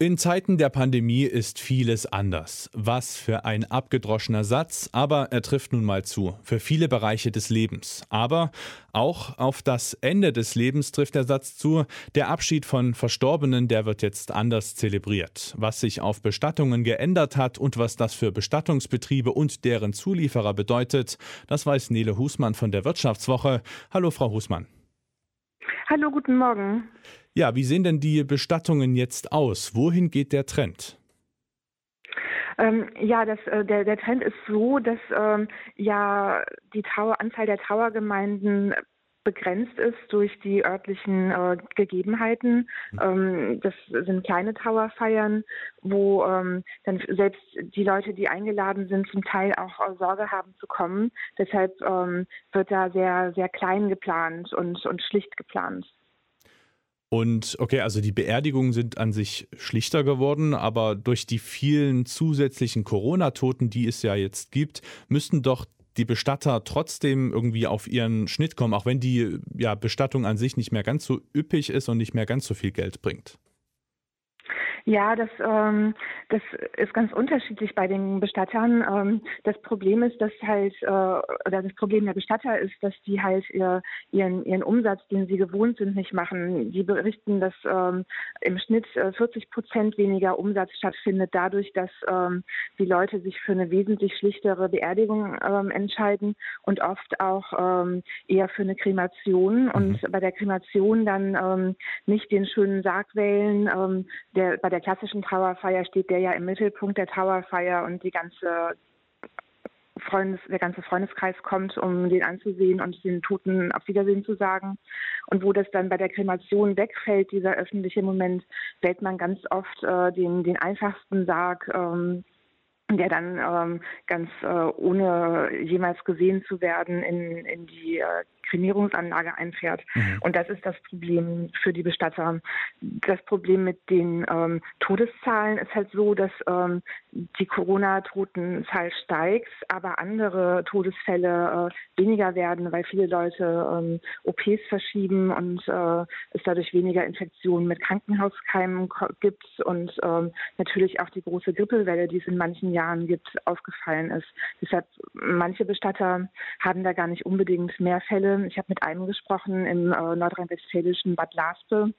In Zeiten der Pandemie ist vieles anders. Was für ein abgedroschener Satz, aber er trifft nun mal zu. Für viele Bereiche des Lebens. Aber auch auf das Ende des Lebens trifft der Satz zu. Der Abschied von Verstorbenen, der wird jetzt anders zelebriert. Was sich auf Bestattungen geändert hat und was das für Bestattungsbetriebe und deren Zulieferer bedeutet, das weiß Nele Husmann von der Wirtschaftswoche. Hallo, Frau Husmann. Hallo, guten Morgen. Ja, wie sehen denn die Bestattungen jetzt aus? Wohin geht der Trend? Ähm, ja, das, äh, der, der Trend ist so, dass ähm, ja die Trauer, Anzahl der Trauergemeinden begrenzt ist durch die örtlichen äh, Gegebenheiten. Mhm. Ähm, das sind kleine Trauerfeiern, wo ähm, dann selbst die Leute, die eingeladen sind, zum Teil auch äh, Sorge haben zu kommen. Deshalb ähm, wird da sehr, sehr klein geplant und, und schlicht geplant. Und okay, also die Beerdigungen sind an sich schlichter geworden, aber durch die vielen zusätzlichen Corona-Toten, die es ja jetzt gibt, müssten doch die Bestatter trotzdem irgendwie auf ihren Schnitt kommen, auch wenn die ja, Bestattung an sich nicht mehr ganz so üppig ist und nicht mehr ganz so viel Geld bringt. Ja, das, ähm, das ist ganz unterschiedlich bei den Bestattern. Ähm, das Problem ist, dass halt, äh, oder das Problem der Bestatter ist, dass die halt ihr, ihren, ihren Umsatz, den sie gewohnt sind, nicht machen. Die berichten, dass ähm, im Schnitt äh, 40 Prozent weniger Umsatz stattfindet, dadurch, dass ähm, die Leute sich für eine wesentlich schlichtere Beerdigung ähm, entscheiden und oft auch ähm, eher für eine Kremation und mhm. bei der Kremation dann ähm, nicht den schönen Sarg wählen, ähm, der bei der der klassischen Trauerfeier steht der ja im Mittelpunkt der Trauerfeier und die ganze Freundes, der ganze Freundeskreis kommt, um den anzusehen und den Toten auf Wiedersehen zu sagen. Und wo das dann bei der Kremation wegfällt, dieser öffentliche Moment, wählt man ganz oft äh, den, den einfachsten Sarg, ähm, der dann ähm, ganz äh, ohne jemals gesehen zu werden in, in die äh, Kremierungsanlage einfährt. Mhm. Und das ist das Problem für die Bestatter. Das Problem mit den ähm, Todeszahlen ist halt so, dass ähm, die Corona-Totenzahl steigt, aber andere Todesfälle äh, weniger werden, weil viele Leute ähm, OPs verschieben und äh, es dadurch weniger Infektionen mit Krankenhauskeimen gibt und ähm, natürlich auch die große Grippewelle, die es in manchen Jahren gibt, aufgefallen ist. Deshalb manche Bestatter haben da gar nicht unbedingt mehr Fälle ich habe mit einem gesprochen im äh, nordrhein-westfälischen Bad Laspe.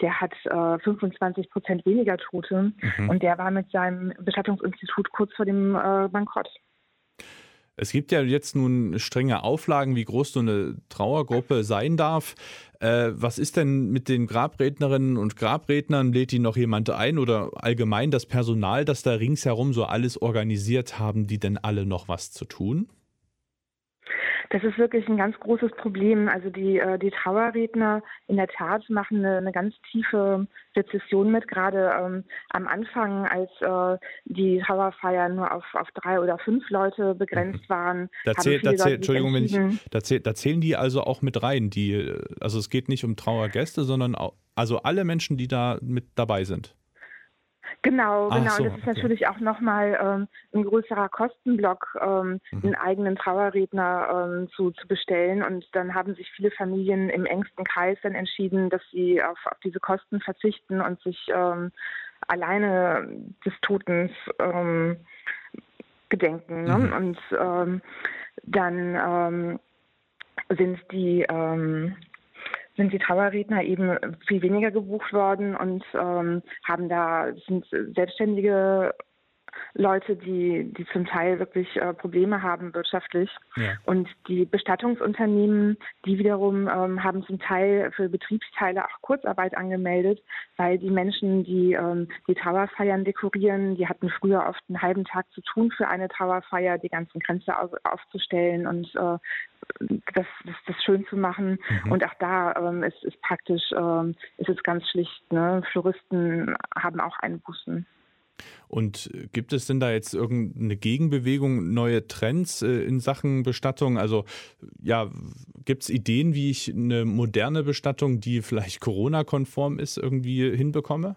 Der hat äh, 25 Prozent weniger Tote mhm. und der war mit seinem Bestattungsinstitut kurz vor dem äh, Bankrott. Es gibt ja jetzt nun strenge Auflagen, wie groß so eine Trauergruppe sein darf. Äh, was ist denn mit den Grabrednerinnen und Grabrednern? Lädt die noch jemand ein oder allgemein das Personal, das da ringsherum so alles organisiert haben, die denn alle noch was zu tun? Das ist wirklich ein ganz großes Problem. Also die, äh, die Trauerredner in der Tat machen eine, eine ganz tiefe Rezession mit, gerade ähm, am Anfang, als äh, die Trauerfeiern nur auf, auf drei oder fünf Leute begrenzt mhm. waren. Da, zählt, da zählt, Entschuldigung, wenn ich, da, zählt, da zählen die also auch mit rein. Die, also es geht nicht um Trauergäste, sondern auch, also alle Menschen, die da mit dabei sind. Genau, Ach genau. So, das ist okay. natürlich auch nochmal ähm, ein größerer Kostenblock, ähm, mhm. einen eigenen Trauerredner ähm, zu, zu bestellen. Und dann haben sich viele Familien im engsten Kreis dann entschieden, dass sie auf, auf diese Kosten verzichten und sich ähm, alleine des Totens ähm, gedenken. Ne? Mhm. Und ähm, dann sind die sind die Trauerredner eben viel weniger gebucht worden und ähm, haben da sind selbstständige Leute, die, die zum Teil wirklich äh, Probleme haben wirtschaftlich. Ja. Und die Bestattungsunternehmen, die wiederum ähm, haben zum Teil für Betriebsteile auch Kurzarbeit angemeldet, weil die Menschen, die ähm, die Trauerfeiern dekorieren, die hatten früher oft einen halben Tag zu tun für eine Trauerfeier, die ganzen Grenze auf, aufzustellen und äh, das, das, das schön zu machen. Mhm. Und auch da ähm, ist, ist praktisch, ähm, ist es ganz schlicht. Ne? Floristen haben auch Einbußen. Und gibt es denn da jetzt irgendeine Gegenbewegung, neue Trends äh, in Sachen Bestattung? Also ja, gibt es Ideen, wie ich eine moderne Bestattung, die vielleicht Corona-konform ist, irgendwie hinbekomme?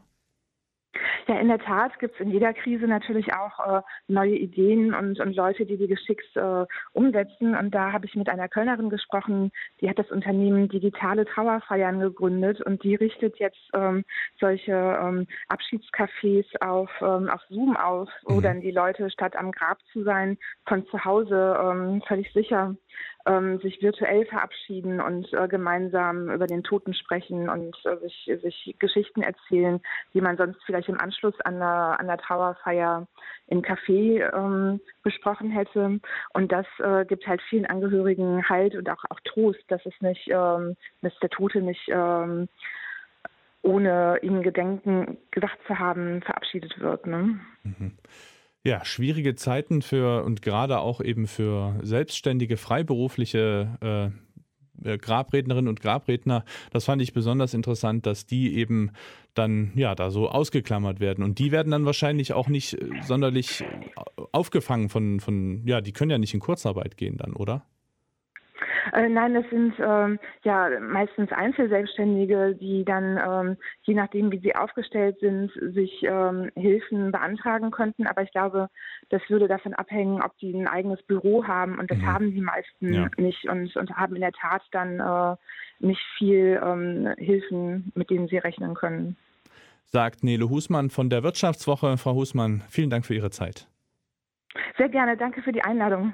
Ja, in der Tat gibt es in jeder Krise natürlich auch äh, neue Ideen und, und Leute, die die geschickt äh, umsetzen. Und da habe ich mit einer Kölnerin gesprochen, die hat das Unternehmen Digitale Trauerfeiern gegründet und die richtet jetzt ähm, solche ähm, Abschiedscafés auf, ähm, auf Zoom aus, wo mhm. dann die Leute statt am Grab zu sein, von zu Hause ähm, völlig sicher ähm, sich virtuell verabschieden und äh, gemeinsam über den Toten sprechen und äh, sich, sich Geschichten erzählen, die man sonst vielleicht im Anschluss an der, an der Trauerfeier im Café ähm, besprochen hätte. Und das äh, gibt halt vielen Angehörigen Halt und auch, auch Trost, dass es nicht, ähm, dass der Tote nicht ähm, ohne ihnen Gedenken gesagt zu haben, verabschiedet wird. Ne? Mhm. Ja, schwierige Zeiten für und gerade auch eben für selbstständige, freiberufliche äh, äh, Grabrednerinnen und Grabredner. Das fand ich besonders interessant, dass die eben dann ja da so ausgeklammert werden. Und die werden dann wahrscheinlich auch nicht äh, sonderlich äh, aufgefangen von, von, ja, die können ja nicht in Kurzarbeit gehen dann, oder? Äh, nein, das sind ähm, ja meistens Einzelselbstständige, die dann, ähm, je nachdem, wie sie aufgestellt sind, sich ähm, Hilfen beantragen könnten. Aber ich glaube, das würde davon abhängen, ob die ein eigenes Büro haben. Und das mhm. haben die meisten ja. nicht und, und haben in der Tat dann äh, nicht viel ähm, Hilfen, mit denen sie rechnen können. Sagt Nele Husmann von der Wirtschaftswoche. Frau Husmann, vielen Dank für Ihre Zeit. Sehr gerne, danke für die Einladung.